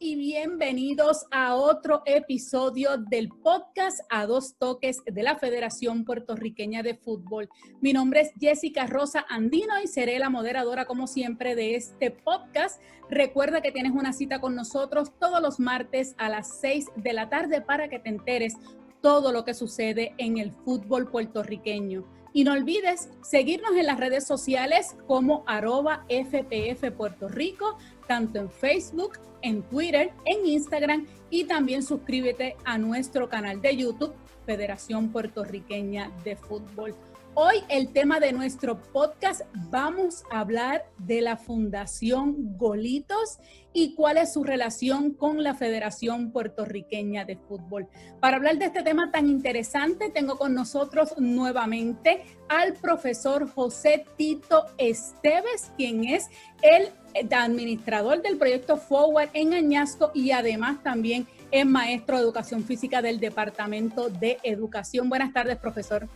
y bienvenidos a otro episodio del podcast a dos toques de la Federación Puertorriqueña de Fútbol. Mi nombre es Jessica Rosa Andino y seré la moderadora como siempre de este podcast. Recuerda que tienes una cita con nosotros todos los martes a las 6 de la tarde para que te enteres todo lo que sucede en el fútbol puertorriqueño. Y no olvides seguirnos en las redes sociales como arroba FPF Puerto Rico, tanto en Facebook, en Twitter, en Instagram y también suscríbete a nuestro canal de YouTube, Federación Puertorriqueña de Fútbol. Hoy el tema de nuestro podcast vamos a hablar de la Fundación Golitos y cuál es su relación con la Federación Puertorriqueña de Fútbol. Para hablar de este tema tan interesante, tengo con nosotros nuevamente al profesor José Tito Esteves, quien es el administrador del proyecto Forward en Añasco y además también es maestro de educación física del Departamento de Educación. Buenas tardes, profesor.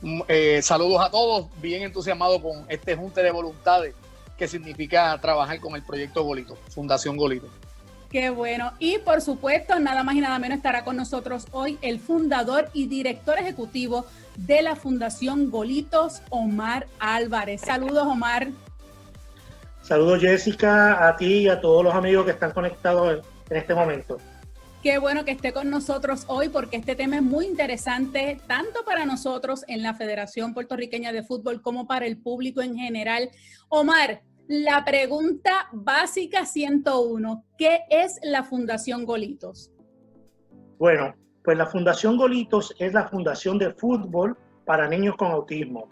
Mm, eh, saludos a todos, bien entusiasmado con este junte de voluntades que significa trabajar con el proyecto Golito, Fundación Golito. Qué bueno. Y por supuesto, nada más y nada menos estará con nosotros hoy el fundador y director ejecutivo de la Fundación Golitos, Omar Álvarez. Saludos, Omar. Saludos, Jessica, a ti y a todos los amigos que están conectados en este momento. Qué bueno que esté con nosotros hoy porque este tema es muy interesante tanto para nosotros en la Federación Puertorriqueña de Fútbol como para el público en general. Omar, la pregunta básica 101, ¿qué es la Fundación Golitos? Bueno, pues la Fundación Golitos es la fundación de fútbol para niños con autismo.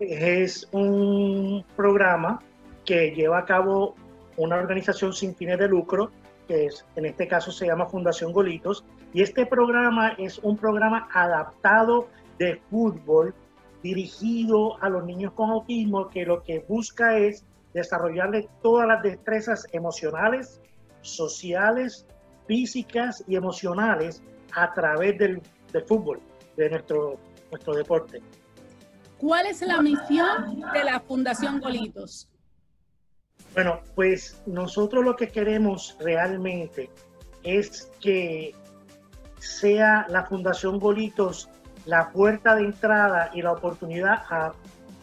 Es un programa que lleva a cabo una organización sin fines de lucro que es, en este caso se llama Fundación Golitos, y este programa es un programa adaptado de fútbol dirigido a los niños con autismo que lo que busca es desarrollarles todas las destrezas emocionales, sociales, físicas y emocionales a través del, del fútbol, de nuestro, nuestro deporte. ¿Cuál es la misión de la Fundación Golitos? Bueno, pues nosotros lo que queremos realmente es que sea la Fundación Golitos la puerta de entrada y la oportunidad a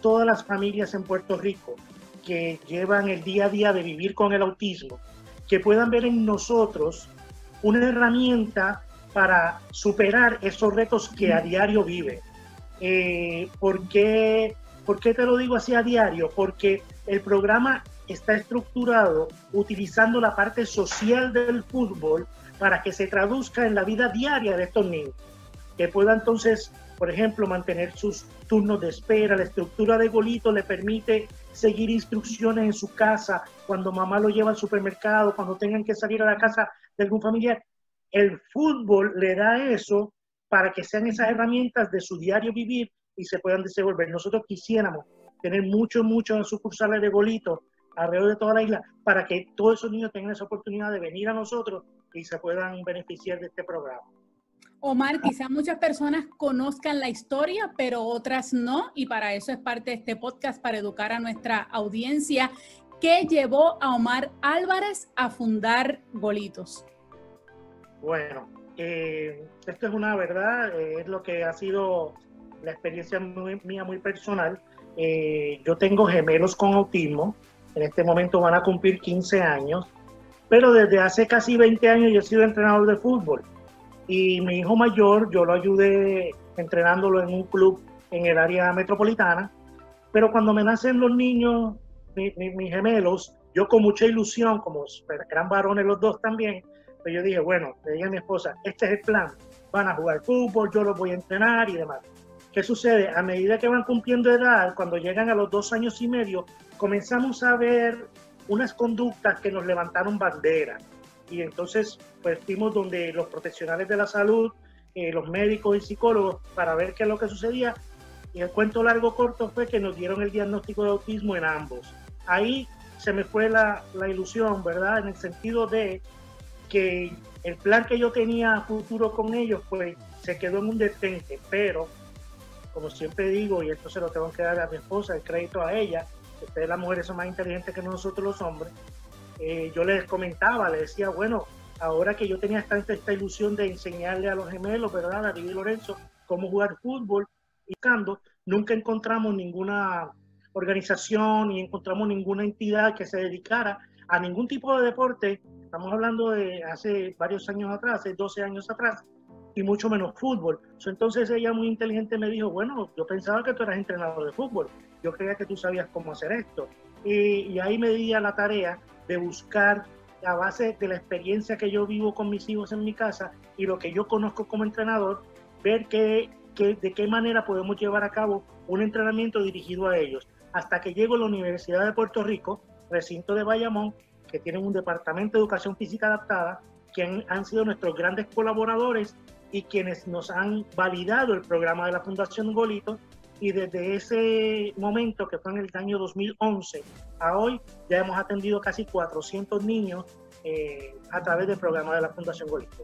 todas las familias en Puerto Rico que llevan el día a día de vivir con el autismo, que puedan ver en nosotros una herramienta para superar esos retos que a diario vive. Eh, ¿por, qué, ¿Por qué te lo digo así a diario? Porque el programa está estructurado utilizando la parte social del fútbol para que se traduzca en la vida diaria de estos niños, que pueda entonces, por ejemplo, mantener sus turnos de espera, la estructura de golito le permite seguir instrucciones en su casa, cuando mamá lo lleva al supermercado, cuando tengan que salir a la casa de algún familiar. El fútbol le da eso para que sean esas herramientas de su diario vivir y se puedan desenvolver. Nosotros quisiéramos tener muchos, muchos sucursales de golito alrededor de toda la isla para que todos esos niños tengan esa oportunidad de venir a nosotros y se puedan beneficiar de este programa. Omar, quizás muchas personas conozcan la historia, pero otras no, y para eso es parte de este podcast, para educar a nuestra audiencia. ¿Qué llevó a Omar Álvarez a fundar Golitos? Bueno, eh, esto es una verdad, eh, es lo que ha sido la experiencia mía muy personal. Eh, yo tengo gemelos con autismo, en este momento van a cumplir 15 años, pero desde hace casi 20 años yo he sido entrenador de fútbol. Y mi hijo mayor, yo lo ayudé entrenándolo en un club en el área metropolitana, pero cuando me nacen los niños, mis gemelos, yo con mucha ilusión, como eran varones los dos también, pues yo dije, bueno, le dije a mi esposa, este es el plan, van a jugar fútbol, yo los voy a entrenar y demás. ¿Qué sucede? A medida que van cumpliendo edad, cuando llegan a los dos años y medio, comenzamos a ver unas conductas que nos levantaron bandera. Y entonces, pues fuimos donde los profesionales de la salud, eh, los médicos y psicólogos, para ver qué es lo que sucedía. Y el cuento largo corto fue que nos dieron el diagnóstico de autismo en ambos. Ahí se me fue la, la ilusión, ¿verdad? En el sentido de que el plan que yo tenía a futuro con ellos, pues se quedó en un detente, pero como siempre digo, y esto se lo tengo que dar a mi esposa, el crédito a ella, ustedes las mujeres son más inteligentes que nosotros los hombres, eh, yo les comentaba, les decía, bueno, ahora que yo tenía esta, esta ilusión de enseñarle a los gemelos, ¿verdad? A David Lorenzo, cómo jugar fútbol, y cuando nunca encontramos ninguna organización y encontramos ninguna entidad que se dedicara a ningún tipo de deporte. Estamos hablando de hace varios años atrás, hace 12 años atrás, y mucho menos fútbol. Entonces ella muy inteligente me dijo, bueno, yo pensaba que tú eras entrenador de fútbol, yo creía que tú sabías cómo hacer esto. Y, ahí me di a la tarea de buscar a base de la experiencia que yo vivo con mis hijos en mi casa y lo que yo conozco como entrenador, ver que, de qué manera podemos llevar a cabo un entrenamiento dirigido a ellos. Hasta que llego a la Universidad de Puerto Rico, recinto de Bayamón, que tienen un departamento de educación física adaptada, que han sido nuestros grandes colaboradores y quienes nos han validado el programa de la Fundación Golito. Y desde ese momento, que fue en el año 2011, a hoy ya hemos atendido casi 400 niños eh, a través del programa de la Fundación Golito.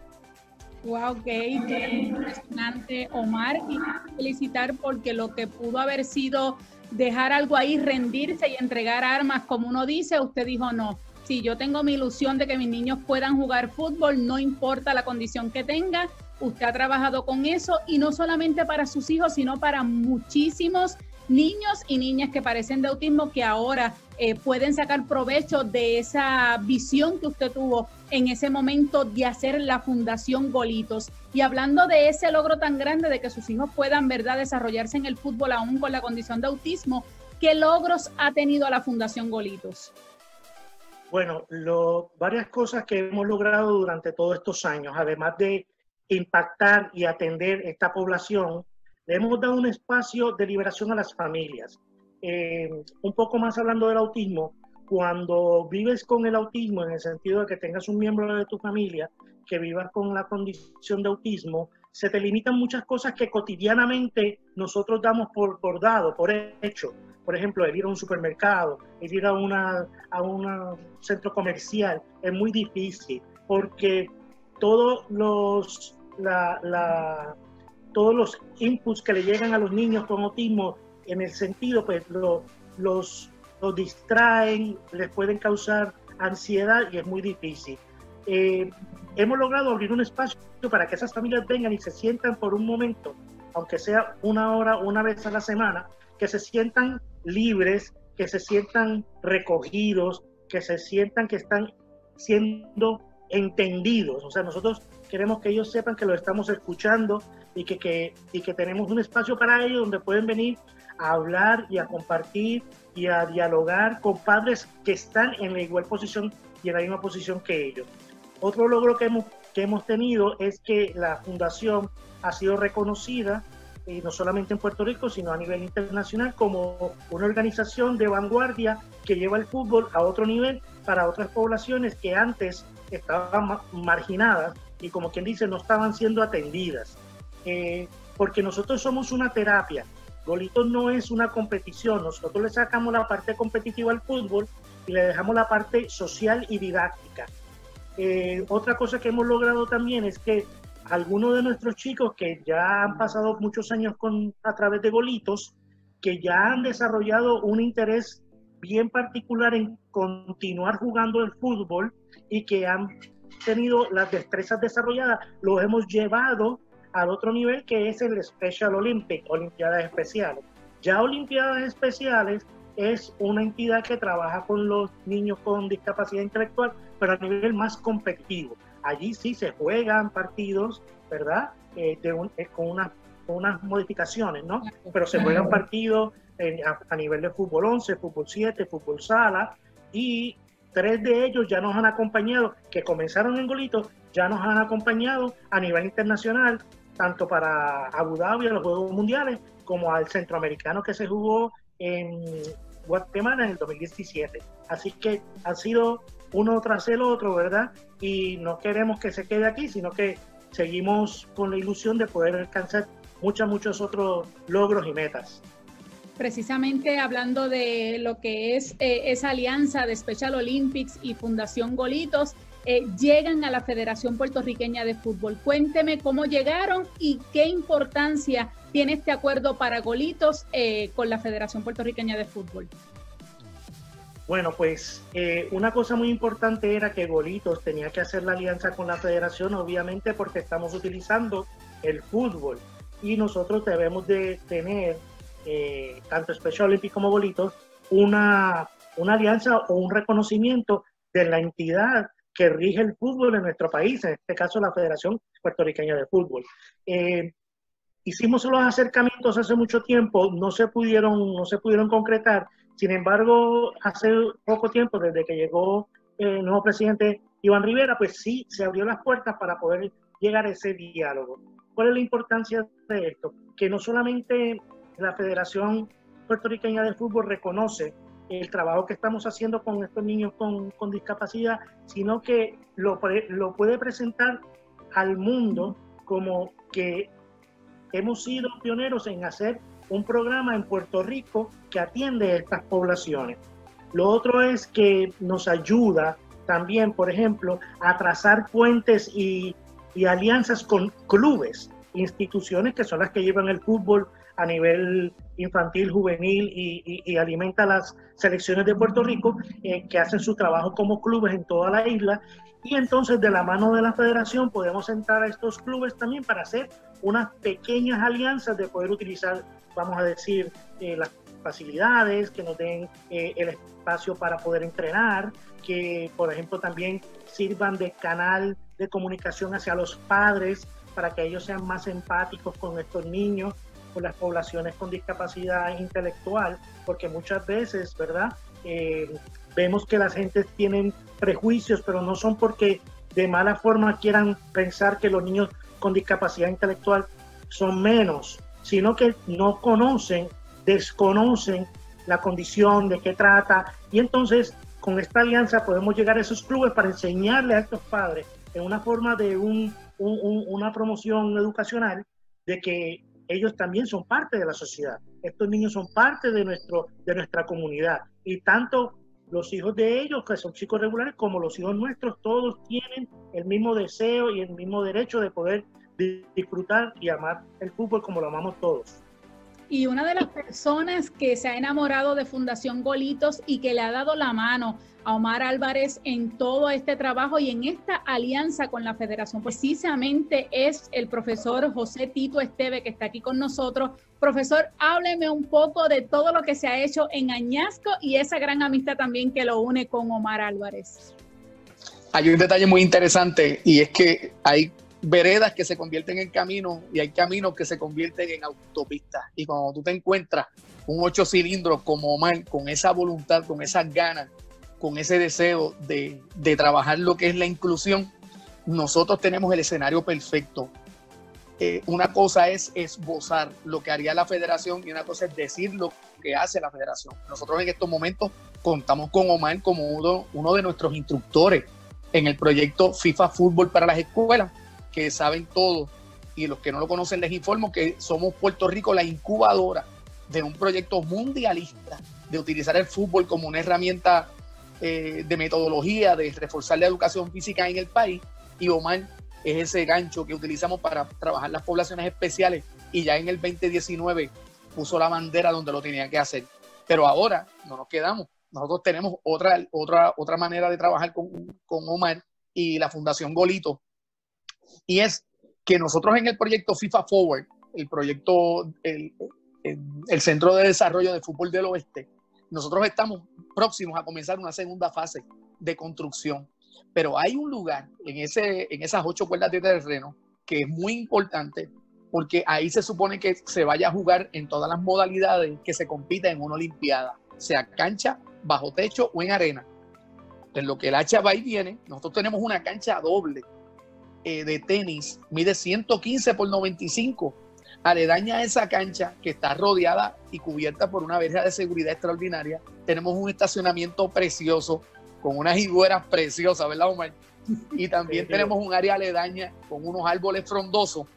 Wow, qué impresionante, Omar, y felicitar porque lo que pudo haber sido dejar algo ahí, rendirse y entregar armas, como uno dice, usted dijo no. Si yo tengo mi ilusión de que mis niños puedan jugar fútbol, no importa la condición que tenga, Usted ha trabajado con eso y no solamente para sus hijos, sino para muchísimos niños y niñas que parecen de autismo que ahora eh, pueden sacar provecho de esa visión que usted tuvo en ese momento de hacer la Fundación Golitos. Y hablando de ese logro tan grande de que sus hijos puedan, ¿verdad?, desarrollarse en el fútbol aún con la condición de autismo, ¿qué logros ha tenido la Fundación Golitos? Bueno, varias cosas que hemos logrado durante todos estos años, además de impactar y atender esta población, le hemos dado un espacio de liberación a las familias. Eh, un poco más hablando del autismo, cuando vives con el autismo, en el sentido de que tengas un miembro de tu familia que viva con la condición de autismo, se te limitan muchas cosas que cotidianamente nosotros damos por, por dado, por hecho. Por ejemplo, el ir a un supermercado, el ir a, una, a un centro comercial, es muy difícil porque todos los la, todos los inputs que le llegan a los niños con autismo en el sentido, pues los, los distraen, les pueden causar ansiedad y es muy difícil. Eh, hemos logrado abrir un espacio para que esas familias vengan y se sientan por un momento, aunque sea una hora, una vez a la semana, que se sientan libres, que se sientan recogidos, que se sientan que están siendo entendidos. O sea, nosotros queremos que ellos sepan que lo estamos escuchando y que, y que tenemos un espacio para ellos donde pueden venir a hablar y a compartir y a dialogar con padres que están en la igual posición y en la misma posición que ellos. Otro logro que hemos, que hemos tenido es que la fundación ha sido reconocida, y no solamente en Puerto Rico, sino a nivel internacional, como una organización de vanguardia que lleva el fútbol a otro nivel para otras poblaciones que antes estaban marginadas y como quien dice, no estaban siendo atendidas. Eh, porque nosotros somos una terapia. Golito no es una competición. Nosotros le sacamos la parte competitiva al fútbol y le dejamos la parte social y didáctica. Eh, otra cosa que hemos logrado también es que algunos de nuestros chicos que ya han pasado muchos años con, a través de Golitos, que ya han desarrollado un interés bien particular en continuar jugando el fútbol y que han tenido las destrezas desarrolladas, los hemos llevado al otro nivel que es el Special Olympic, Olimpiadas Especiales. Ya Olimpiadas Especiales es una entidad que trabaja con los niños con discapacidad intelectual, pero a nivel más competitivo. Allí sí se juegan partidos, ¿verdad? Eh, eh, con, una, unas modificaciones, ¿no? Pero se juegan partidos a, a, nivel de fútbol 11, fútbol 7, fútbol sala, y Tres de ellos ya nos han acompañado, que comenzaron en Golito, ya nos han acompañado a nivel internacional, tanto para Abu Dhabi, a los Juegos Mundiales, como al centroamericano que se jugó en Guatemala en el 2017. Así que ha sido uno tras el otro, ¿verdad? Y no queremos que se quede aquí, sino que seguimos con la ilusión de poder alcanzar muchos, muchos otros logros y metas precisamente hablando de lo que es eh, esa alianza de Special Olympics y Fundación Golitos, eh, llegan a la Federación Puertorriqueña de Fútbol. Cuénteme cómo llegaron y qué importancia tiene este acuerdo para Golitos eh, con la Federación Puertorriqueña de Fútbol. Bueno, pues eh, una cosa muy importante era que Golitos tenía que hacer la alianza con la federación, obviamente porque estamos utilizando el fútbol y nosotros debemos de tener, eh, tanto Special Olympics como Golitos, una, una alianza o un reconocimiento de la entidad que rige el fútbol en nuestro país, en este caso la Federación Puertorriqueña de Fútbol. Eh, hicimos los acercamientos hace mucho tiempo, no se pudieron, no se pudieron concretar. Sin embargo, hace poco tiempo, desde que llegó el nuevo presidente Iván Rivera, pues sí, se abrió las puertas para poder llegar a ese diálogo. ¿Cuál es la importancia de esto? Que no solamente la Federación Puertorriqueña de Fútbol reconoce el trabajo que estamos haciendo con estos niños con, con discapacidad, sino que lo, lo puede presentar al mundo como que hemos sido pioneros en hacer un programa en Puerto Rico que atiende a estas poblaciones. Lo otro es que nos ayuda también, por ejemplo, a trazar puentes y, y alianzas con clubes, instituciones que son las que llevan el fútbol a nivel infantil, juvenil y, alimenta las selecciones de Puerto Rico eh, que hacen su trabajo como clubes en toda la isla. Y entonces de la mano de la federación podemos entrar a estos clubes también para hacer unas pequeñas alianzas de poder utilizar, vamos a decir, eh, las facilidades, que nos den eh, el espacio para poder entrenar, que por ejemplo también sirvan de canal de comunicación hacia los padres para que ellos sean más empáticos con estos niños con las poblaciones con discapacidad intelectual, porque muchas veces, ¿verdad? Eh, vemos que las gentes tienen prejuicios, pero no son porque de mala forma quieran pensar que los niños con discapacidad intelectual son menos, sino que no conocen, desconocen la condición, de qué trata, y entonces con esta alianza podemos llegar a esos clubes para enseñarle a estos padres en una forma de un, una promoción educacional de que ellos también son parte de la sociedad. Estos niños son parte de, nuestro, de nuestra comunidad. Y tanto los hijos de ellos, que son chicos regulares, como los hijos nuestros, todos tienen el mismo deseo y el mismo derecho de poder disfrutar y amar el fútbol como lo amamos todos. Y una de las personas que se ha enamorado de Fundación Golitos y que le ha dado la mano a Omar Álvarez en todo este trabajo y en esta alianza con la federación. Precisamente es el profesor José Tito Esteve que está aquí con nosotros. Profesor, hábleme un poco de todo lo que se ha hecho en Añasco y esa gran amistad también que lo une con Omar Álvarez. Hay un detalle muy interesante y es que hay veredas que se convierten en caminos y hay caminos que se convierten en autopistas. Y cuando tú te encuentras un ocho cilindros como Omar, con esa voluntad, con esas ganas con ese deseo de, trabajar lo que es la inclusión, nosotros tenemos el escenario perfecto. Eh, una cosa es esbozar lo que haría la federación y una cosa es decir lo que hace la federación. Nosotros en estos momentos contamos con Omar como uno, uno de nuestros instructores en el proyecto FIFA Fútbol para las escuelas, que saben todo y los que no lo conocen les informo que somos Puerto Rico la incubadora de un proyecto mundialista de utilizar el fútbol como una herramienta eh, de metodología de reforzar la educación física en el país y Omar es ese gancho que utilizamos para trabajar las poblaciones especiales y ya en el 2019 puso la bandera donde lo tenía que hacer. Pero ahora no nos quedamos. Nosotros tenemos otra, otra, otra manera de trabajar con, con Omar y la Fundación Golito. Y es que nosotros en el proyecto FIFA Forward, el proyecto, el, el Centro de Desarrollo de Fútbol del Oeste, nosotros estamos próximos a comenzar una segunda fase de construcción, pero hay un lugar en, ese, en esas ocho cuerdas de terreno que es muy importante porque ahí se supone que se vaya a jugar en todas las modalidades que se compita en una Olimpiada, sea cancha, bajo techo o en arena. En lo que el hacha va y viene, nosotros tenemos una cancha doble eh, de tenis, mide 115 por 95 aledaña a esa cancha que está rodeada y cubierta por una verja de seguridad extraordinaria, tenemos un estacionamiento precioso con unas higueras preciosas, ¿verdad, Omar? Y también tenemos un área aledaña con unos árboles frondosos.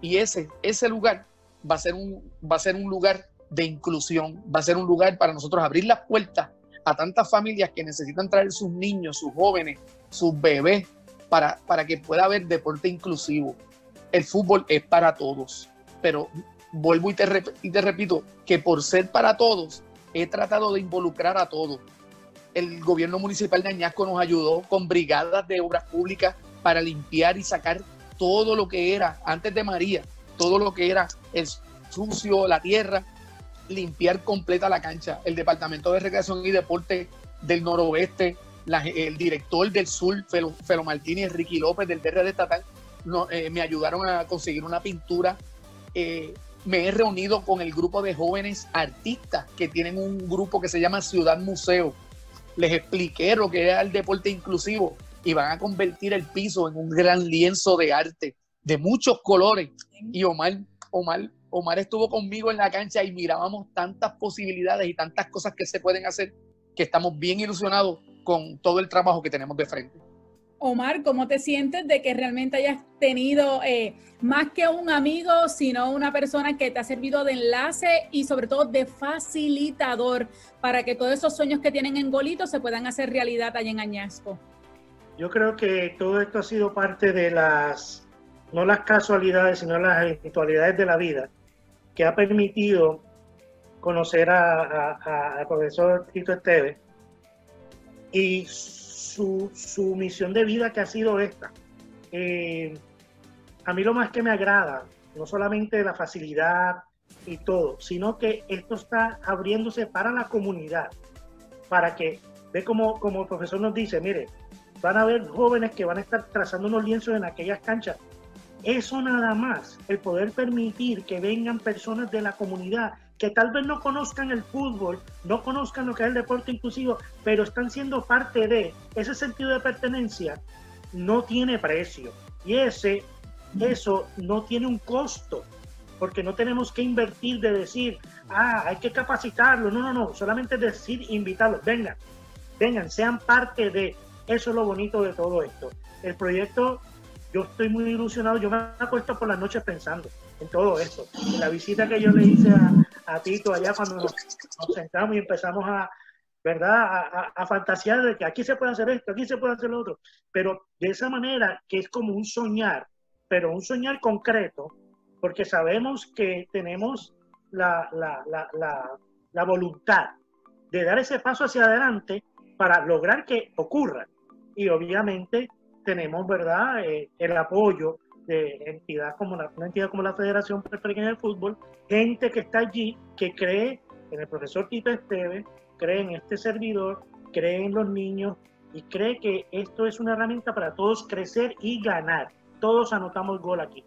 Y ese, ese lugar va a, ser un, va a ser un lugar de inclusión, va a ser un lugar para nosotros abrir las puertas a tantas familias que necesitan traer sus niños, sus jóvenes, sus bebés, para, para que pueda haber deporte inclusivo. El fútbol es para todos pero vuelvo y te, repito que por ser para todos, he tratado de involucrar a todos. el gobierno municipal de Añasco nos ayudó con brigadas de obras públicas para limpiar y sacar todo lo que era, antes de María, todo lo que era el sucio, la tierra, limpiar completa la cancha. El Departamento de Recreación y Deporte del Noroeste, el director del Sur, Felo, Felo Martínez, Ricky López del DRD Estatal, eh, me ayudaron a conseguir una pintura. Eh, me he reunido con el grupo de jóvenes artistas que tienen un grupo que se llama Ciudad Museo. Les expliqué lo que era el deporte inclusivo y van a convertir el piso en un gran lienzo de arte de muchos colores. Y Omar, Omar, Omar estuvo conmigo en la cancha y mirábamos tantas posibilidades y tantas cosas que se pueden hacer que estamos bien ilusionados con todo el trabajo que tenemos de frente. Omar, ¿cómo te sientes de que realmente hayas tenido eh, más que un amigo, sino una persona que te ha servido de enlace y sobre todo de facilitador para que todos esos sueños que tienen en Golito se puedan hacer realidad allá en Añasco? Yo creo que todo esto ha sido parte de las, no las casualidades, sino las eventualidades de la vida, que ha permitido conocer al profesor Tito Esteves y su, misión de vida que ha sido esta. Eh, a mí lo más que me agrada, no solamente la facilidad y todo, sino que esto está abriéndose para la comunidad, para que, ve como, como el profesor nos dice, mire, van a haber jóvenes que van a estar trazando unos lienzos en aquellas canchas. Eso nada más, el poder permitir que vengan personas de la comunidad que tal vez no conozcan el fútbol, no conozcan lo que es el deporte inclusivo, pero están siendo parte de ese sentido de pertenencia, no tiene precio. Y ese, eso no tiene un costo, porque no tenemos que invertir de decir, ah, hay que capacitarlo. No, no, no, solamente decir, invitarlos, vengan, vengan, sean parte de. Eso es lo bonito de todo esto. El proyecto, yo estoy muy ilusionado, yo me acuesto por las noches pensando en todo esto. En la visita que yo le hice a, a Tito allá cuando nos, sentamos y empezamos a, ¿verdad? A, fantasear de que aquí se puede hacer esto, aquí se puede hacer lo otro, pero de esa manera que es como un soñar, pero un soñar concreto, porque sabemos que tenemos la, la, la, la voluntad de dar ese paso hacia adelante para lograr que ocurra. Y obviamente tenemos, ¿verdad?, eh, el apoyo de entidad como la, una entidad como la Federación Puertorriqueña de Fútbol, gente que está allí, que cree en el profesor Tito Esteves, cree en este servidor, cree en los niños y cree que esto es una herramienta para todos crecer y ganar. Todos anotamos gol aquí.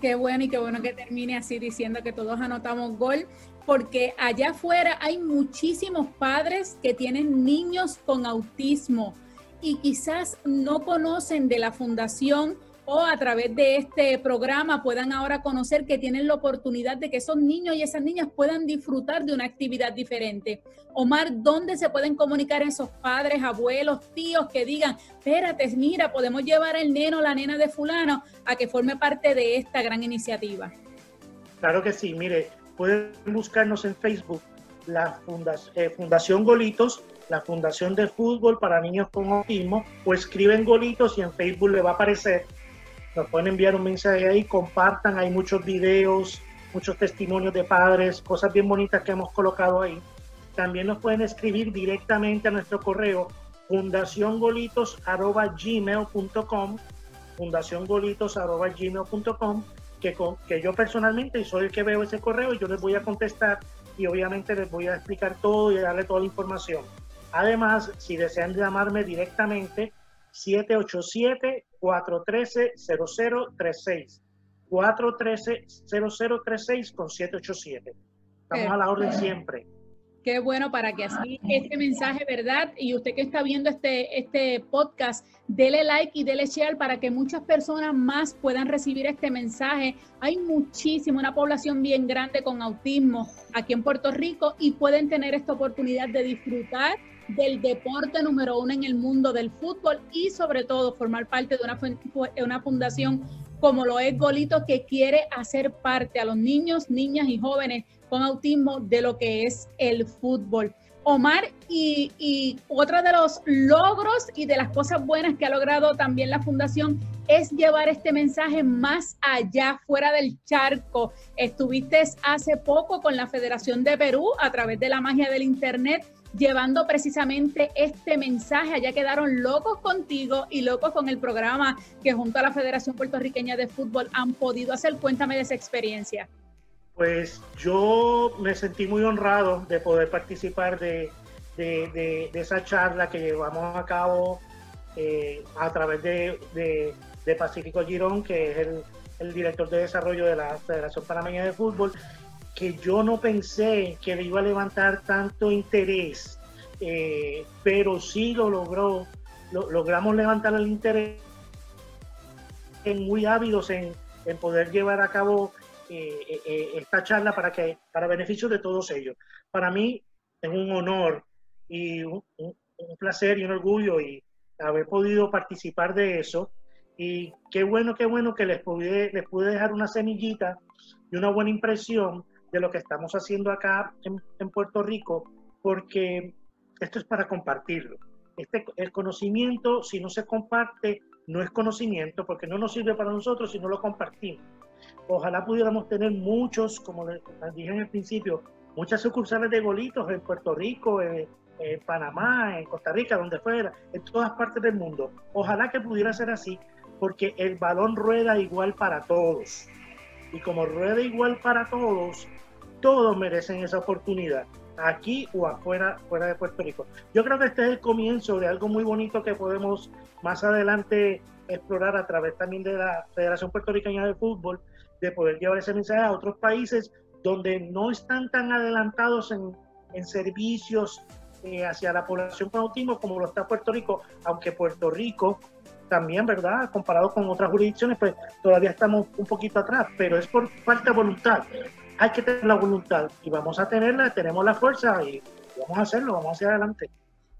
Qué bueno y qué bueno que termine así diciendo que todos anotamos gol, porque allá afuera hay muchísimos padres que tienen niños con autismo y quizás no conocen de la fundación o a través de este programa puedan ahora conocer que tienen la oportunidad de que esos niños y esas niñas puedan disfrutar de una actividad diferente. Omar, ¿dónde se pueden comunicar esos padres, abuelos, tíos que digan, espérate, mira, podemos llevar el neno o la nena de fulano a que forme parte de esta gran iniciativa? Claro que sí, mire, pueden buscarnos en Facebook, la eh, Fundación Golitos, la Fundación de Fútbol para Niños con Autismo, o escriben Golitos y en Facebook le va a aparecer nos pueden enviar un mensaje ahí, compartan, hay muchos videos, muchos testimonios de padres, cosas bien bonitas que hemos colocado ahí. También nos pueden escribir directamente a nuestro correo fundaciongolitos.gmail.com fundaciongolitos.gmail.com que, que yo personalmente soy el que veo ese correo y yo les voy a contestar y obviamente les voy a explicar todo y darle toda la información. Además, si desean llamarme directamente, 787-413-0036. 413-0036 con 787. Estamos a la orden siempre. Qué bueno para que así este mensaje, ¿verdad? Y usted que está viendo este, este podcast, dele like y dele share para que muchas personas más puedan recibir este mensaje. Hay muchísima, una población bien grande con autismo aquí en Puerto Rico y pueden tener esta oportunidad de disfrutar del deporte número uno en el mundo del fútbol y sobre todo formar parte de una, una fundación como lo es Golito, que quiere hacer parte a los niños, niñas y jóvenes con autismo de lo que es el fútbol. Omar, y, y otro de los logros y de las cosas buenas que ha logrado también la fundación es llevar este mensaje más allá, fuera del charco. Estuviste hace poco con la Federación de Perú a través de la magia del Internet llevando precisamente este mensaje. Allá quedaron locos contigo y locos con el programa que junto a la Federación Puertorriqueña de Fútbol han podido hacer. Cuéntame de esa experiencia. Pues yo me sentí muy honrado de poder participar de, esa charla que llevamos a cabo eh, a través de, de, Pacífico Girón, que es el, el, director de desarrollo de la Federación Panameña de Fútbol, que yo no pensé que le iba a levantar tanto interés, eh, pero sí lo logró, logramos levantar el interés muy ávidos en, en poder llevar a cabo eh, esta charla para que para beneficio de todos ellos. Para mí es un honor y un, placer y un orgullo y haber podido participar de eso. Y qué bueno, qué bueno que les pude, les pude dejar una semillita y una buena impresión de lo que estamos haciendo acá en, Puerto Rico, porque esto es para compartirlo. Este, el conocimiento, si no se comparte, no es conocimiento, porque no nos sirve para nosotros si no lo compartimos. Ojalá pudiéramos tener muchos, como les dije en el principio, muchas sucursales de golitos en Puerto Rico, en, en Panamá, en Costa Rica, donde fuera, en todas partes del mundo. Ojalá que pudiera ser así, porque el balón rueda igual para todos. Y como rueda igual para todos, todos merecen esa oportunidad, aquí o afuera fuera de Puerto Rico. Yo creo que este es el comienzo de algo muy bonito que podemos más adelante explorar a través también de la Federación Puertorriqueña de Fútbol, de poder llevar ese mensaje a otros países donde no están tan adelantados en, en servicios eh, hacia la población con autismo como lo está Puerto Rico, aunque Puerto Rico también, ¿verdad? Comparado con otras jurisdicciones, pues todavía estamos un poquito atrás, pero es por falta de voluntad. Hay que tener la voluntad y vamos a tenerla, tenemos la fuerza y vamos a hacerlo, vamos hacia adelante.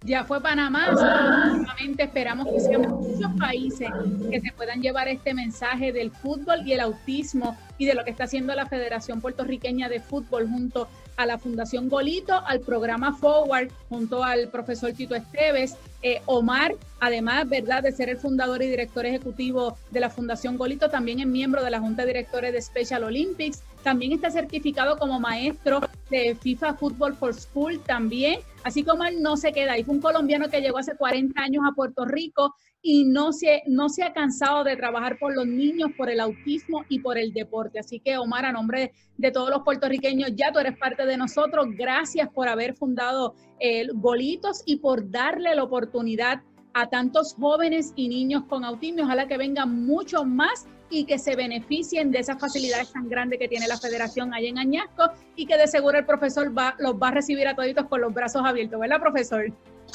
Ya fue Panamá, solamente esperamos que sean muchos países que se puedan llevar este mensaje del fútbol y el autismo y de lo que está haciendo la Federación Puertorriqueña de Fútbol junto a la Fundación Golito, al programa Forward, junto al profesor Tito Esteves, eh, Omar, además, ¿verdad?, de ser el fundador y director ejecutivo de la Fundación Golito, también es miembro de la Junta de Directores de Special Olympics, también está certificado como maestro de FIFA Football for School también, así como él no se queda ahí, fue un colombiano que llegó hace 40 años a Puerto Rico y no se, no se ha cansado de trabajar por los niños, por el autismo y por el deporte. Así que, Omar, a nombre de todos los puertorriqueños, ya tú eres parte de nosotros. Gracias por haber fundado el Golitos y por darle la oportunidad a tantos jóvenes y niños con autismo. Ojalá que vengan muchos más y que se beneficien de esas facilidades tan grandes que tiene la federación allá en Añasco y que de seguro el profesor va, los va a recibir a toditos con los brazos abiertos, ¿verdad, profesor?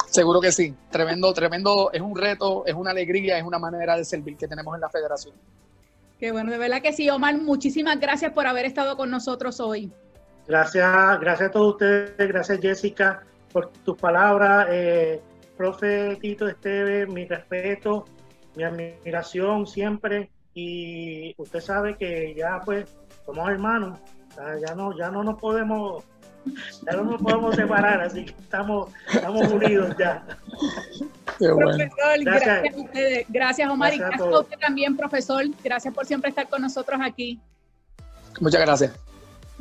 Seguro que sí. Tremendo, tremendo. Es un reto, es una alegría, es una manera de servir que tenemos en la federación. Qué bueno, de verdad que sí, Omar. Muchísimas gracias por haber estado con nosotros hoy. Gracias, gracias a todos ustedes, gracias Jessica por tus palabras. Eh, profe Tito Esteves, mi respeto, mi admiración siempre. Y usted sabe que ya pues somos hermanos, ya no, ya no nos podemos ya no nos podemos separar, así que estamos, estamos unidos ya. Profesor, gracias. a ustedes. Gracias, Omar. y gracias a usted también, profesor. Gracias por siempre estar con nosotros aquí. Muchas gracias.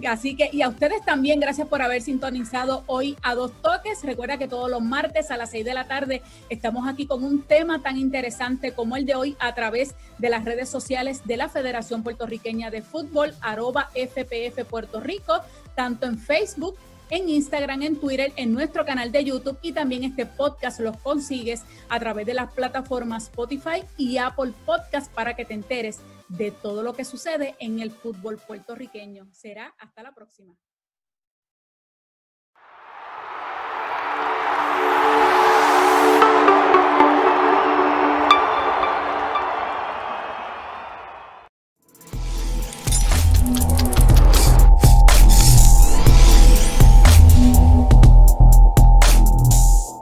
Así que, y a ustedes también, gracias por haber sintonizado hoy a dos toques. Recuerda que todos los martes a las seis de la tarde estamos aquí con un tema tan interesante como el de hoy a través de las redes sociales de la Federación Puertorriqueña de Fútbol, arroba FPF Puerto Rico, tanto en Facebook, en Instagram, en Twitter, en nuestro canal de YouTube y también este podcast los consigues a través de las plataformas Spotify y Apple Podcast para que te enteres de todo lo que sucede en el fútbol puertorriqueño. Será hasta la próxima.